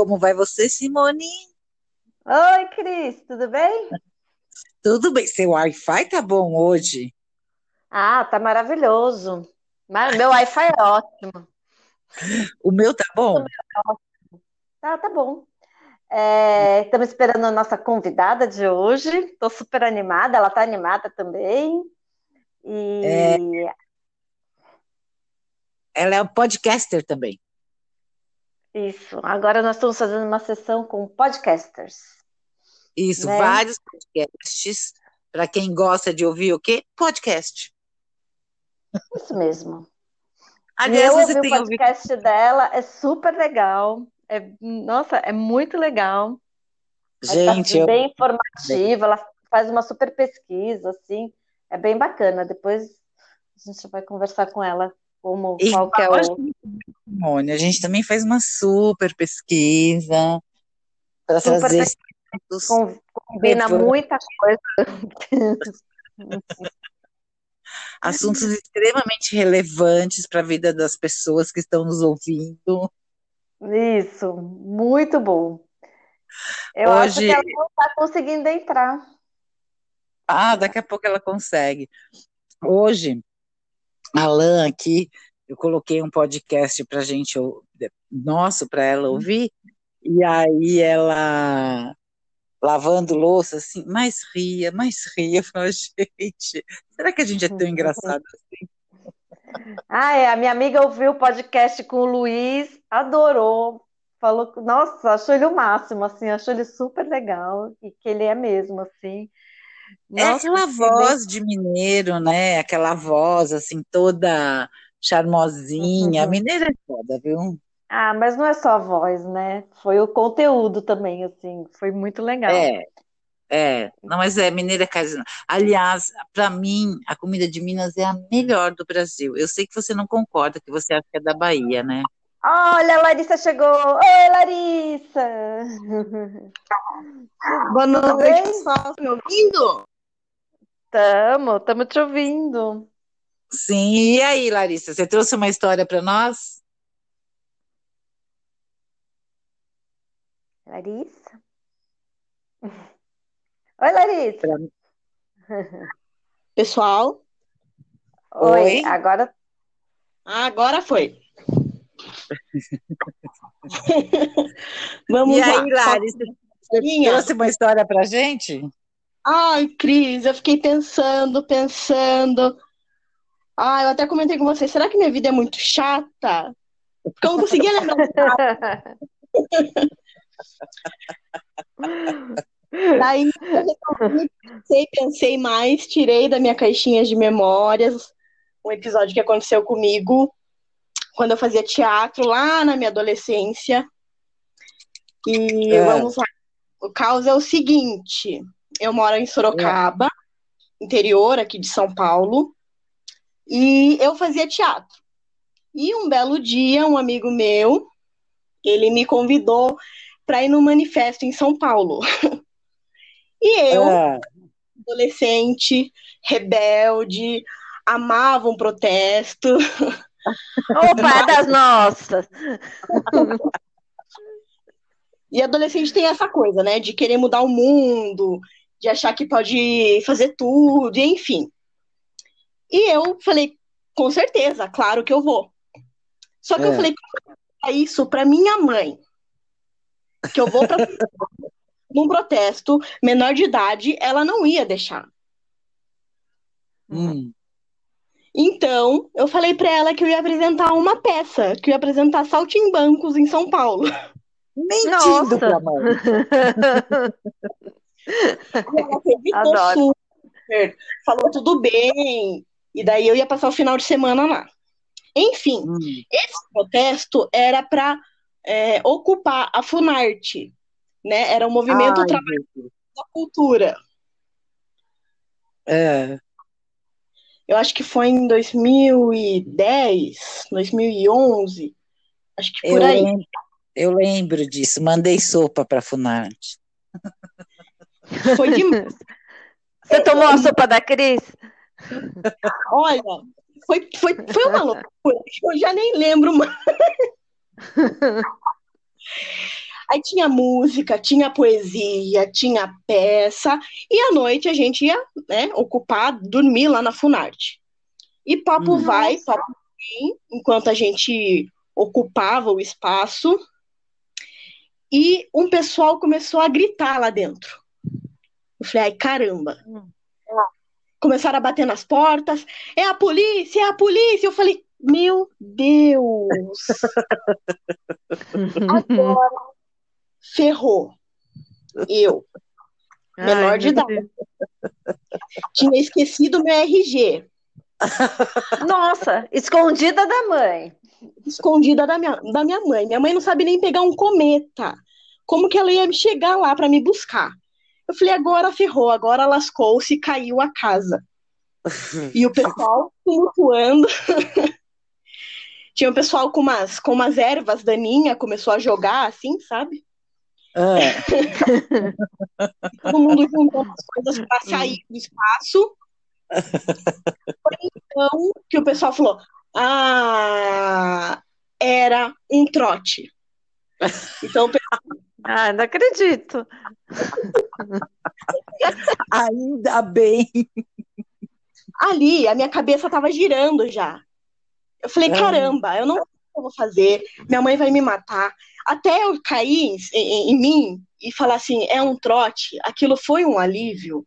Como vai você, Simone? Oi, Cris, tudo bem? Tudo bem. Seu Wi-Fi tá bom hoje? Ah, tá maravilhoso. Meu Wi-Fi é ótimo. O meu tá bom? Tá, tá bom. É, estamos esperando a nossa convidada de hoje. Estou super animada, ela está animada também. E É. Ela é um podcaster também. Isso. Agora nós estamos fazendo uma sessão com podcasters. Isso, Né? vários podcasts. Para quem gosta de ouvir o quê? Podcast. Isso mesmo. Aliás, eu ouvi o tem ouvido. podcast dela, é super legal. É, nossa, é muito legal. Ela tá Gente, eu, bem informativa, ela faz uma super pesquisa, assim, é bem bacana. Depois a gente vai conversar com ela como qual que é igual a gente, também faz uma super pesquisa para trazer pesquisa. Combina muita coisa. assuntos extremamente relevantes para a vida das pessoas que estão nos ouvindo. Isso, muito bom. Eu acho Hoje, que ela não está conseguindo entrar. ah, daqui a pouco ela consegue. Hoje, a Alan aqui, eu coloquei um podcast para gente, nosso, para ela ouvir, e aí ela lavando louça, assim, mais ria, mais ria. Falei, gente, será que a gente é tão engraçado assim? Ah, é, a minha amiga ouviu o podcast com o Luiz, adorou, falou, nossa, achou ele o máximo, assim, achou ele super legal e que ele é mesmo, assim. É Nossa, aquela que ele... voz de mineiro, né? Aquela voz, assim, toda charmosinha. A mineira é foda, viu? Ah, mas não é só a voz, né? Foi o conteúdo também, assim, foi muito legal. É, é. Não, mas é mineira casina. Aliás, para mim, a comida de Minas é a melhor do Brasil. Eu sei que você não concorda, que você acha que é da Bahia, né? Olha, a Larissa chegou! Oi, Larissa! Boa noite, pessoal. Tá me ouvindo? Tamo, tamo te ouvindo. Sim. E aí, Larissa, você trouxe uma história para nós? Larissa? Oi, Larissa! Pra- Pessoal, Oi, Oi? agora agora foi. Vamos E lá. aí, Larissa, você trouxe uma história pra gente? Ai, Cris, eu fiquei pensando, pensando. Ah, eu até comentei com você, será que minha vida é muito chata? Porque eu não conseguia lembrar. Daí pensei, pensei mais, tirei da minha caixinha de memórias um episódio que aconteceu comigo quando eu fazia teatro lá na minha adolescência. E É. vamos lá. O caos é o seguinte: eu moro em Sorocaba, interior aqui de São Paulo, e eu fazia teatro. E um belo dia, um amigo meu, ele me convidou para ir no manifesto em São Paulo. E eu, Ah, adolescente, rebelde, amava um protesto. Opa, é das nossas! E adolescente tem essa coisa, né, de querer mudar o mundo, de achar que pode fazer tudo, e enfim. E eu falei, com certeza, claro que eu vou. Só que eu É. falei "É isso para minha mãe, que eu vou para num protesto menor de idade, ela não ia deixar. hum. Então, eu falei para ela que eu ia apresentar uma peça, que eu ia apresentar Saltimbancos em São Paulo. Mentindo Nossa! pra mãe. Ela acreditou Adoro. super, falou tudo bem, e daí eu ia passar o final de semana lá. Enfim, Hum. esse protesto era para ocupar a Funarte, né? Era o movimento Ai, Trabalho da Cultura. É. Eu acho que foi em 2010, 2011, acho que por Eu aí. lembro, eu lembro disso. Mandei sopa para Funarte. Foi demais. Você tomou a sopa da Cris? Olha, foi, foi, foi uma loucura. Eu já nem lembro mais. Aí tinha música, tinha poesia, tinha peça, e à noite a gente ia né, ocupar, dormir lá na Funarte. E papo Hum. vai, papo vem, enquanto a gente ocupava o espaço, e um pessoal começou a gritar lá dentro. Eu falei, ai, caramba. Hum. Começaram a bater nas portas, é a polícia, é a polícia. Eu falei, meu Deus, agora ferrou. Eu, menor Ai, de idade, tinha esquecido meu RG. Nossa, escondida da mãe. escondida da minha, da minha mãe. Minha mãe não sabe nem pegar um cometa. Como que ela ia chegar lá para me buscar? Eu falei, agora ferrou, agora lascou-se e caiu a casa. E o pessoal tumultuando. Tinha um pessoal com umas, com umas ervas daninhas, começou a jogar assim, sabe? Ah, Todo mundo juntando as coisas para sair do espaço. Foi então que o pessoal falou: Ah, era um trote. Então, o Ah, não acredito. Ainda bem. ali a minha cabeça estava girando já. Eu falei, Ah. caramba, eu não sei o que eu vou fazer, minha mãe vai me matar. Até eu cair em, em- mim e falar assim, é um trote, aquilo foi um alívio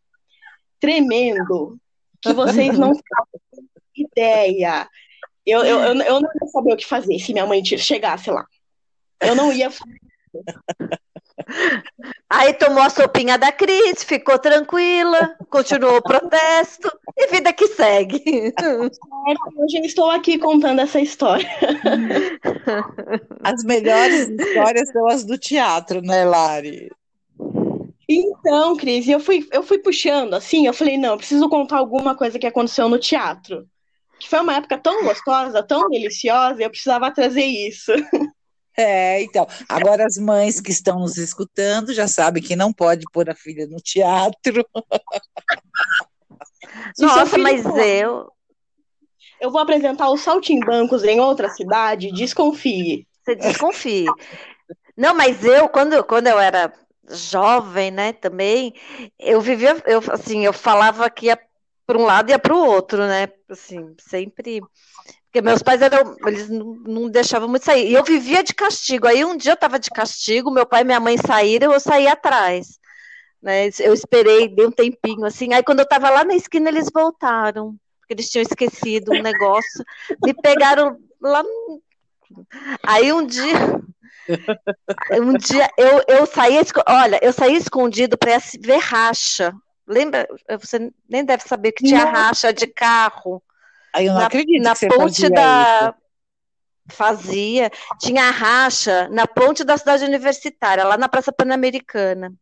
tremendo, que vocês não fazem ideia. Eu, eu, eu, eu não ia saber o que fazer se minha mãe chegasse lá. Eu não ia. Aí tomou a sopinha da Cris, ficou tranquila, continuou o protesto e vida que segue. Hoje eu estou aqui contando essa história. As melhores histórias são as do teatro, né, Lari? Então, Cris, eu fui, eu fui puxando assim, eu falei, não, eu preciso contar alguma coisa que aconteceu no teatro. Que foi uma época tão gostosa, tão deliciosa, eu precisava trazer isso. É, então. Agora as mães que estão nos escutando já sabem que não pode pôr a filha no teatro. Nossa, filho mas for- eu. Eu vou apresentar os saltimbancos em outra cidade, desconfie. Você desconfie. Não, mas eu, quando, quando eu era jovem, né, também, eu vivia, eu, assim, eu falava que ia para um lado e ia para o outro, né, assim, sempre, porque meus pais eram, eles não, não deixavam muito sair, e eu vivia de castigo, aí um dia eu estava de castigo, meu pai e minha mãe saíram, eu saí atrás, né, eu esperei, dei um tempinho, assim, aí quando eu estava lá na esquina, eles voltaram, porque eles tinham esquecido um negócio, me pegaram lá no Aí um dia, um dia eu, eu saí, olha, eu saí escondido para ver racha. Lembra? Você nem deve saber que tinha Não. racha de carro eu não na, acredito na ponte fazia da fazia, tinha racha na ponte da cidade universitária, lá na Praça Pan-Americana.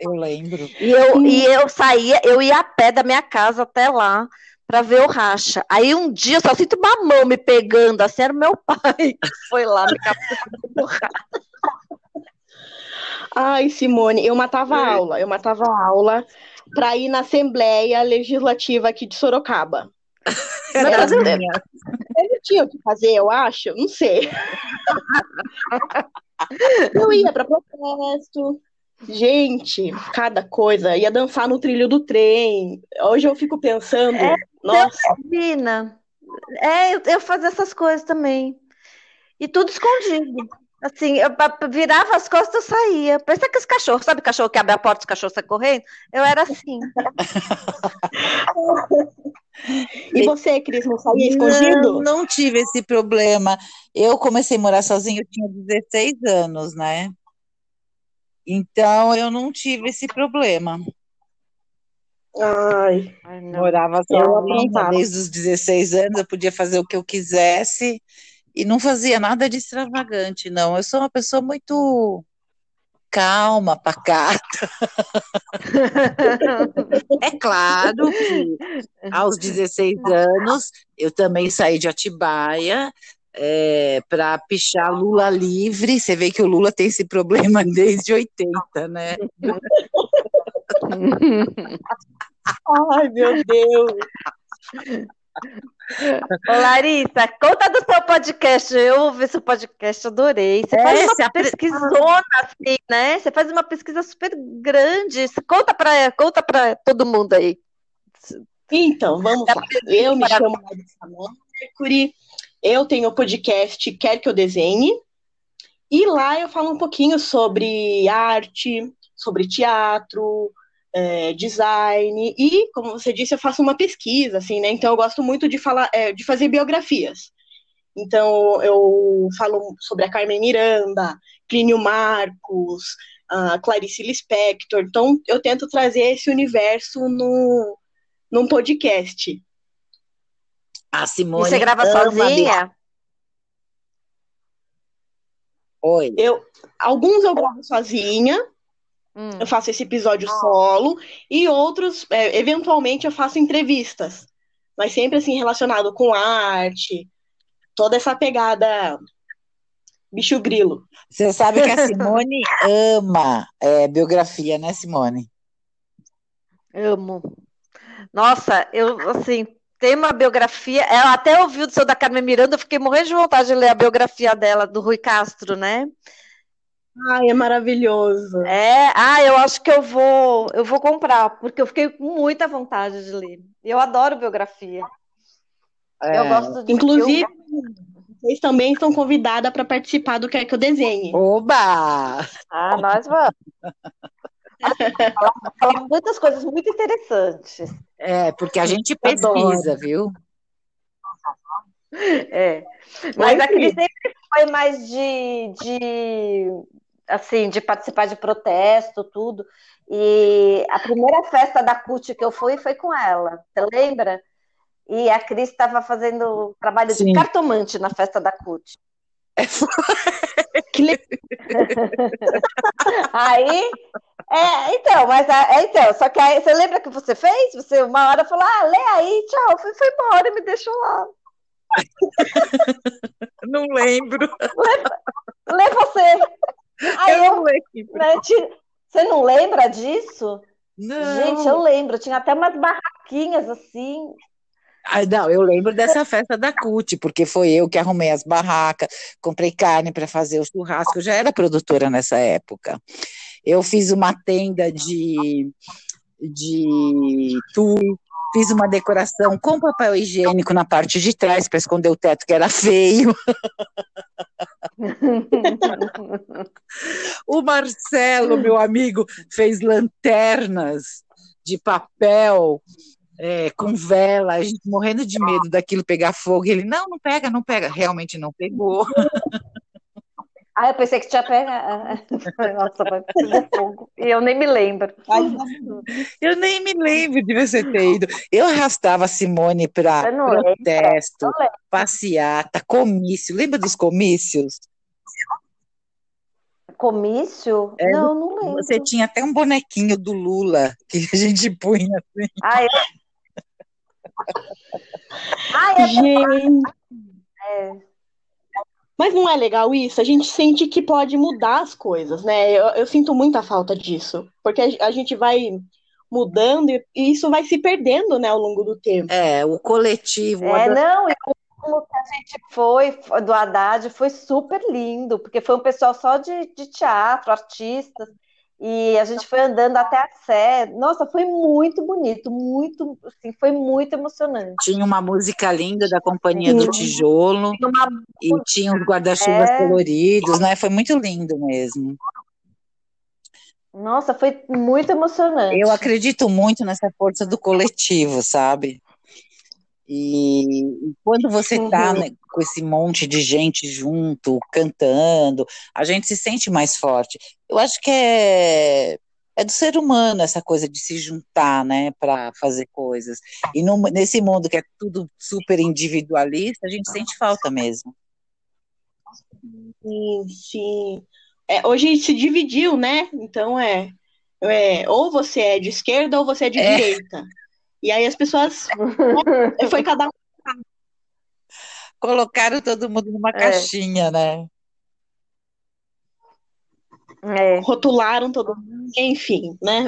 isso. Eu lembro. E eu, e eu saía, eu ia a pé da minha casa até lá para ver o racha. Aí um dia eu só sinto uma mão me pegando, assim, era o meu pai que foi lá me. Ai, Simone, eu matava a aula, eu matava a aula para ir na Assembleia Legislativa aqui de Sorocaba. Mas eu-. Eu tinha o que fazer, eu acho, não sei. Eu ia para protesto. Gente, cada coisa. Ia dançar no trilho do trem. Hoje eu fico pensando, É, nossa, Menina, é, eu, eu fazia essas coisas também. E tudo escondido. Assim, eu virava as costas e saía. Parecia que os cachorros, sabe cachorro que abre a porta e os cachorros saem correndo? Eu era assim. E você, Cris, não saía escondido? Não, não tive esse problema. Eu comecei a morar sozinha, eu tinha 16 anos, né? Então eu não tive esse problema. Ai, Ai, não. Morava sozinha desde os 16 anos, eu podia fazer o que eu quisesse e não fazia nada de extravagante, não. Eu sou uma pessoa muito calma, pacata. É claro que aos 16 anos eu também saí de Atibaia para pichar Lula livre. Você vê que o Lula tem esse problema desde 80, né? ai, meu Deus. Ô, Larissa, conta do seu podcast. Eu ouvi seu podcast, adorei. Você É, faz uma pesquisona, assim, né? Você faz uma pesquisa super grande. Conta pra, conta pra todo mundo aí. Então, vamos lá. Eu me chamo Larissa Mercury, eu tenho o podcast Quer Que Eu Desenhe, e lá eu falo um pouquinho sobre arte, sobre teatro, é, design, e, como você disse, eu faço uma pesquisa, assim, né? Então eu gosto muito de falar, é, de fazer biografias. Então eu falo sobre a Carmen Miranda, Clínio Marcos, a Clarice Lispector. Então eu tento trazer esse universo no, num podcast. A E Simone você grava sozinha? Oi. Eu, alguns eu gravo sozinha, Hum. eu faço esse episódio solo, e outros, é, eventualmente, eu faço entrevistas. Mas sempre assim, relacionado com arte, toda essa pegada bicho grilo. Você sabe que a Simone ama é, biografia, né, Simone? Amo. Nossa, eu, assim, tem uma biografia. Eu até ouvi o seu da Carmen Miranda, eu fiquei morrendo de vontade de ler a biografia dela, do Rui Castro, né? Ai, é maravilhoso. É, ah, eu acho que eu vou, eu vou comprar, porque eu fiquei com muita vontade de ler. Eu adoro biografia. Eu É. gosto de. Inclusive, vocês também estão convidadas para participar do Quer Que Eu Desenhe. Oba! Ah, nós vamos. Falar muitas coisas muito interessantes. É, porque a gente pesquisa, viu? É. Mas a Oi, Cris sempre foi mais de, de, assim, de participar de protesto, tudo. E a primeira festa da CUT que eu fui foi com ela, você lembra? E a Cris estava fazendo trabalho Sim. de cartomante na festa da CUT. Que legal. Aí, é, então, mas a- é, então, só que aí, você lembra que você fez? Você uma hora falou, ah, lê aí, tchau, foi, foi embora e me deixou lá. Não lembro. Lê você. Aí eu, lembro. né, você não lembra disso? Não. Gente, eu lembro, tinha até umas barraquinhas assim. Ah, não, eu lembro dessa festa da CUT, porque foi eu que arrumei as barracas, comprei carne para fazer o churrasco. Eu já era produtora nessa época. Eu fiz uma tenda de, de tudo, fiz uma decoração com papel higiênico na parte de trás para esconder o teto que era feio. O Marcelo, meu amigo, fez lanternas de papel é, com vela, a gente morrendo de medo daquilo pegar fogo. E ele, não, não pega, não pega. Realmente não pegou. Ah, eu pensei que tinha pegado. Nossa, vai pegar fogo. E eu nem me lembro. Eu nem me lembro de você ter ido. Eu arrastava a Simone para protesto, lembro. passeata, comício. Lembra dos comícios? Comício? É, não, não lembro. Você tinha até um bonequinho do Lula que a gente punha assim. Ah, eu... ah, é Gente. É. Mas não é legal isso? A gente sente que pode mudar as coisas, né? Eu, eu sinto muita falta disso. Porque a, a gente vai mudando e, e isso vai se perdendo, né, ao longo do tempo. É, o coletivo. É, não, e como que a gente foi foi do Haddad foi super lindo, porque foi um pessoal só de, de teatro, artistas, e a gente foi andando até a Sé. Nossa, foi muito bonito, muito, assim, foi muito emocionante. Tinha uma música linda da Companhia do Tijolo Tinha uma- e tinha os guarda-chuvas É. coloridos, né? Foi muito lindo mesmo. Nossa, foi muito emocionante. Eu acredito muito nessa força do coletivo, sabe? E e quando você tá Uhum. né, com esse monte de gente junto, cantando, a gente se sente mais forte. Eu acho que é, é do ser humano essa coisa de se juntar, né, para fazer coisas. E no- nesse mundo que é tudo super individualista, a gente sente falta mesmo. Sim, sim. É, hoje se dividiu, né? Então é, é ou você é de esquerda ou você é de É. direita. E aí as pessoas. Foi cada um. Colocaram todo mundo numa É. caixinha, né? É, Rotularam todo mundo. Enfim, né?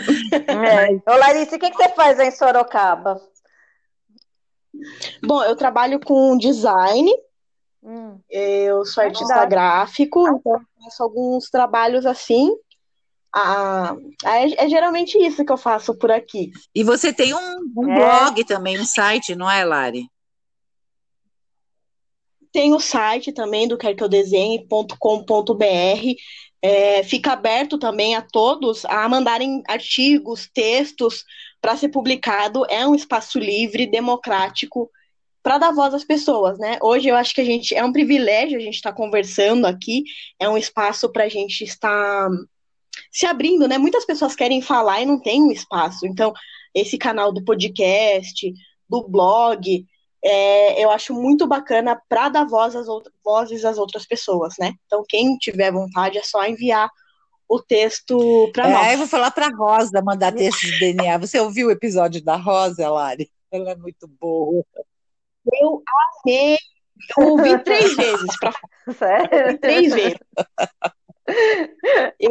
é. Ô, Larissa, o que, que você faz em Sorocaba? Bom, eu trabalho com design, Hum. eu sou artista Verdade. gráfico, então eu faço alguns trabalhos assim. Ah, é, é geralmente isso que eu faço por aqui. E você tem um, um É. blog também, um site, não é, Lari? Tem o site também do querqueudesenhe.com.br. É, fica aberto também a todos a mandarem artigos, textos para ser publicado. É um espaço livre, democrático, para dar voz às pessoas, né? Hoje eu acho que a gente é um privilégio a gente estar conversando aqui, é um espaço para a gente estar se abrindo, né? Muitas pessoas querem falar e não tem um espaço. Então, esse canal do podcast, do blog, é, eu acho muito bacana para dar voz às out- vozes às outras pessoas, né? Então, quem tiver vontade é só enviar o texto para É, nós. eu vou falar para Rosa mandar texto de DNA. Você ouviu o episódio da Rosa, Lari? Ela é muito boa. Eu amei, eu ouvi três vezes, para Sério? três vezes.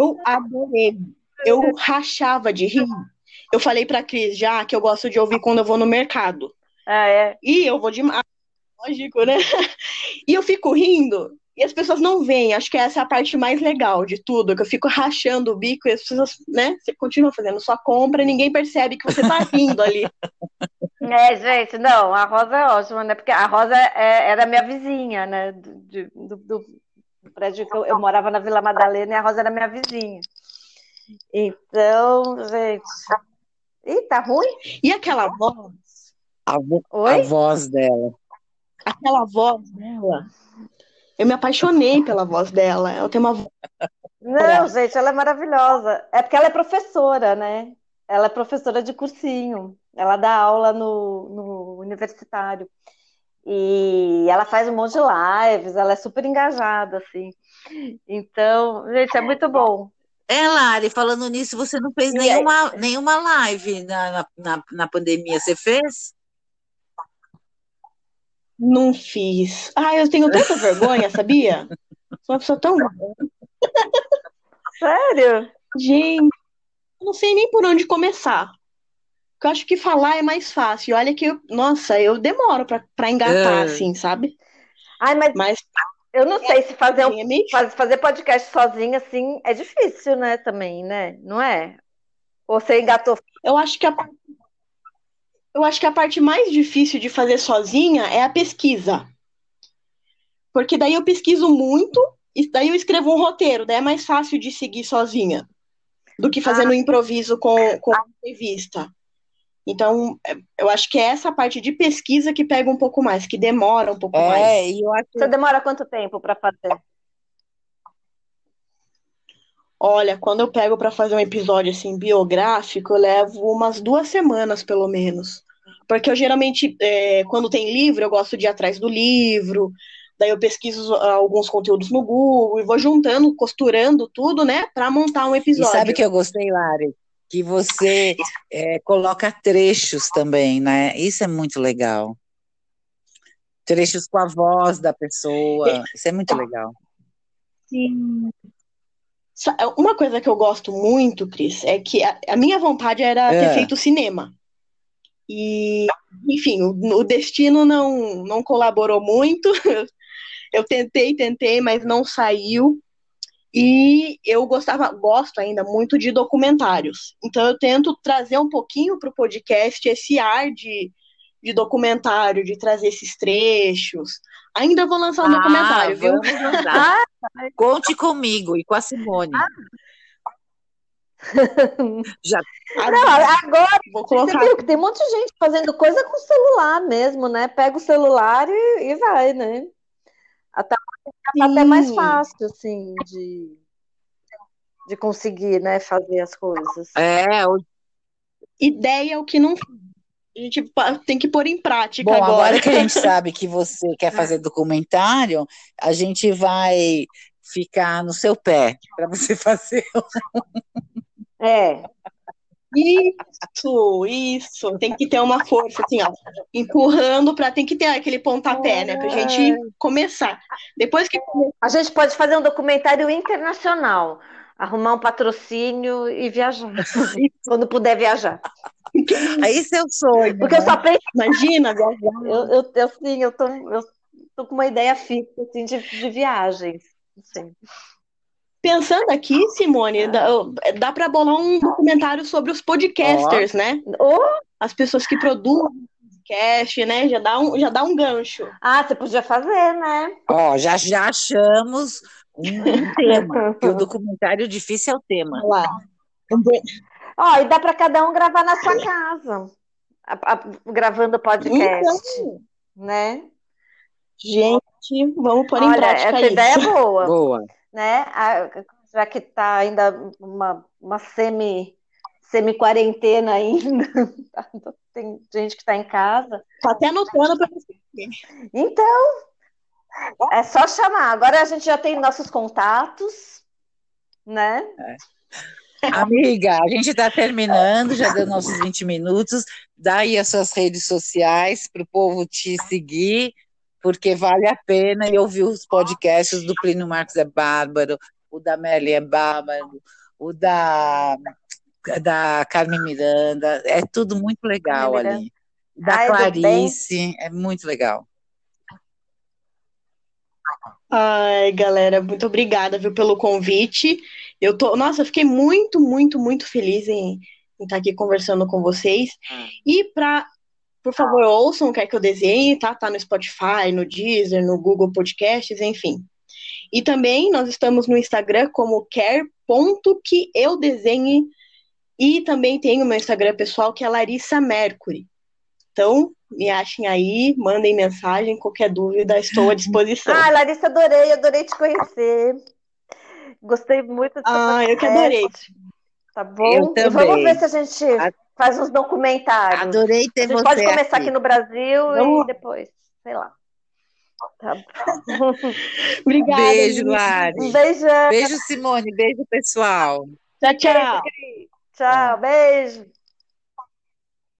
Eu adorei. Eu rachava de rir. Eu falei pra Cris já que eu gosto de ouvir quando eu vou no mercado. Ah, é. E eu vou demais, lógico, né? E eu fico rindo. E as pessoas não veem. Acho que essa é a parte mais legal de tudo, que eu fico rachando o bico e as pessoas, né? Você continua fazendo sua compra e ninguém percebe que você tá rindo ali. É, gente, não, a Rosa é ótima, né? Porque a Rosa é- era minha vizinha, né? Do, do prédio que eu, eu morava na Vila Madalena e a Rosa era minha vizinha. Então, gente. Ih, tá ruim? E aquela voz, A, vo- a voz dela. aquela voz dela. Eu me apaixonei pela voz dela. Ela tem uma voz. Não, gente, ela é maravilhosa. É porque ela é professora, né? Ela é professora de cursinho. Ela dá aula no, no universitário. E ela faz um monte de lives, ela é super engajada, assim. Então, gente, é muito bom. É, Lari, falando nisso, você não fez E aí? nenhuma, nenhuma live na, na, na, pandemia. Você fez? Não fiz. Ah, eu tenho tanta vergonha, sabia? Sou uma pessoa tão. Sério? Gente, eu não sei nem por onde começar. Porque eu acho que falar é mais fácil. E Olha que, eu- nossa, eu demoro pra engatar, É. assim, sabe? Ai, mas Mas eu não sei se fazer, um- é fazer podcast sozinha, assim, é difícil, né, também, né? Não é? Ou Você engatou. Eu acho que a eu acho que a parte mais difícil de fazer sozinha é a pesquisa. Porque daí eu pesquiso muito e daí eu escrevo um roteiro, daí é mais fácil de seguir sozinha do que fazer no improviso com, com a entrevista. Então, é, eu acho que é essa parte de pesquisa que pega um pouco mais, que demora um pouco mais. É, e eu acho Você demora quanto tempo para fazer? Olha, quando eu pego para fazer um episódio assim biográfico, eu levo umas duas semanas, pelo menos. Porque eu geralmente, é, quando tem livro, eu gosto de ir atrás do livro, daí eu pesquiso alguns conteúdos no Google e vou juntando, costurando tudo, né, para montar um E episódio. sabe o que eu gostei, Lari? Que você é, coloca trechos também, né? Isso é muito legal. Trechos com a voz da pessoa. Isso é muito legal. Sim. Sa- Uma coisa que eu gosto muito, Cris, é que a, a minha vontade era ter É. feito cinema. E, enfim, o, o destino não, não colaborou muito. Eu tentei, tentei, mas não saiu. E eu gostava, gosto ainda muito de documentários. Então eu tento trazer um pouquinho para o podcast esse ar de, de documentário, de trazer esses trechos. Ainda vou lançar um documentário, viu? Ah. Conte comigo e com a Simone. Já Não, agora Vou você colocar viu que tem um monte de gente fazendo coisa com celular mesmo, né? Pega o celular e, e vai, né? Até, tá até mais Sim. fácil, assim, de, de conseguir, né, fazer as coisas. é, o- ideia é o que não a gente tem que pôr em prática Bom, agora. agora que a gente sabe que você quer fazer documentário, a gente vai ficar no seu pé para você fazer. É, Isso, isso. Tem que ter uma força, assim, ó, empurrando para tem que ter aquele pontapé, né, pra gente começar. Depois que a gente pode fazer um documentário internacional. arrumar um patrocínio e viajar. quando puder viajar. Esse é o sonho. Porque né? eu só penso. Imagina viajar. Eu, eu, eu, sim, eu tô, eu tô com uma ideia fixa assim, de, de viagens. Assim. Pensando aqui, Simone, dá, dá para bolar um documentário sobre os podcasters, oh. né? Oh. As pessoas que produzem podcast, né? Já dá um, já dá um gancho. Ah, você podia fazer, né? Ó, já, já achamos um tema. o documentário difícil é o tema. Lá. Ó, e dá para cada um gravar na sua casa, a, a, gravando podcast, então, né? Gente, vamos pôr Olha, em prática essa isso. ideia é boa. Boa. Né? Já que está ainda uma, uma semi semi-quarentena ainda. Tem gente que está em casa. Tá até anotando para você. Então, é só chamar. Agora a gente já tem nossos contatos, né? É. Amiga, a gente está terminando, já deu nossos 20 minutos. Dá aí as suas redes sociais para o povo te seguir, porque vale a pena. E ouvir os podcasts do Plínio Marcos é bárbaro, o da Melly é bárbaro, o da, da Carmen Miranda, é tudo muito legal ali. Da Ai, Clarice, é muito legal. Ai, galera, muito obrigada viu, pelo convite. Eu tô, nossa, eu fiquei muito, muito, muito feliz em, em estar aqui conversando com vocês. Hum. E para, por favor, ouçam o que é que eu desenhe, tá? Tá no Spotify, no Deezer, no Google Podcasts, enfim. E também nós estamos no Instagram como quer.que-eu-desenhe e também tem o meu Instagram pessoal que é Larissa Mercury. Então, me achem aí, mandem mensagem, qualquer dúvida, estou à disposição. Ah, Larissa, adorei, adorei te conhecer. Gostei muito do Ah, eu que adorei. Tá bom? E vamos ver se a gente faz uns documentários. Adorei ter você. Pode começar aqui. aqui no Brasil vamos. e depois, sei lá. Tá bom. Obrigada. Beijo, Lari. Um beijão. Beijo, Simone. Beijo, pessoal. Tchau, tchau. Tchau, beijo.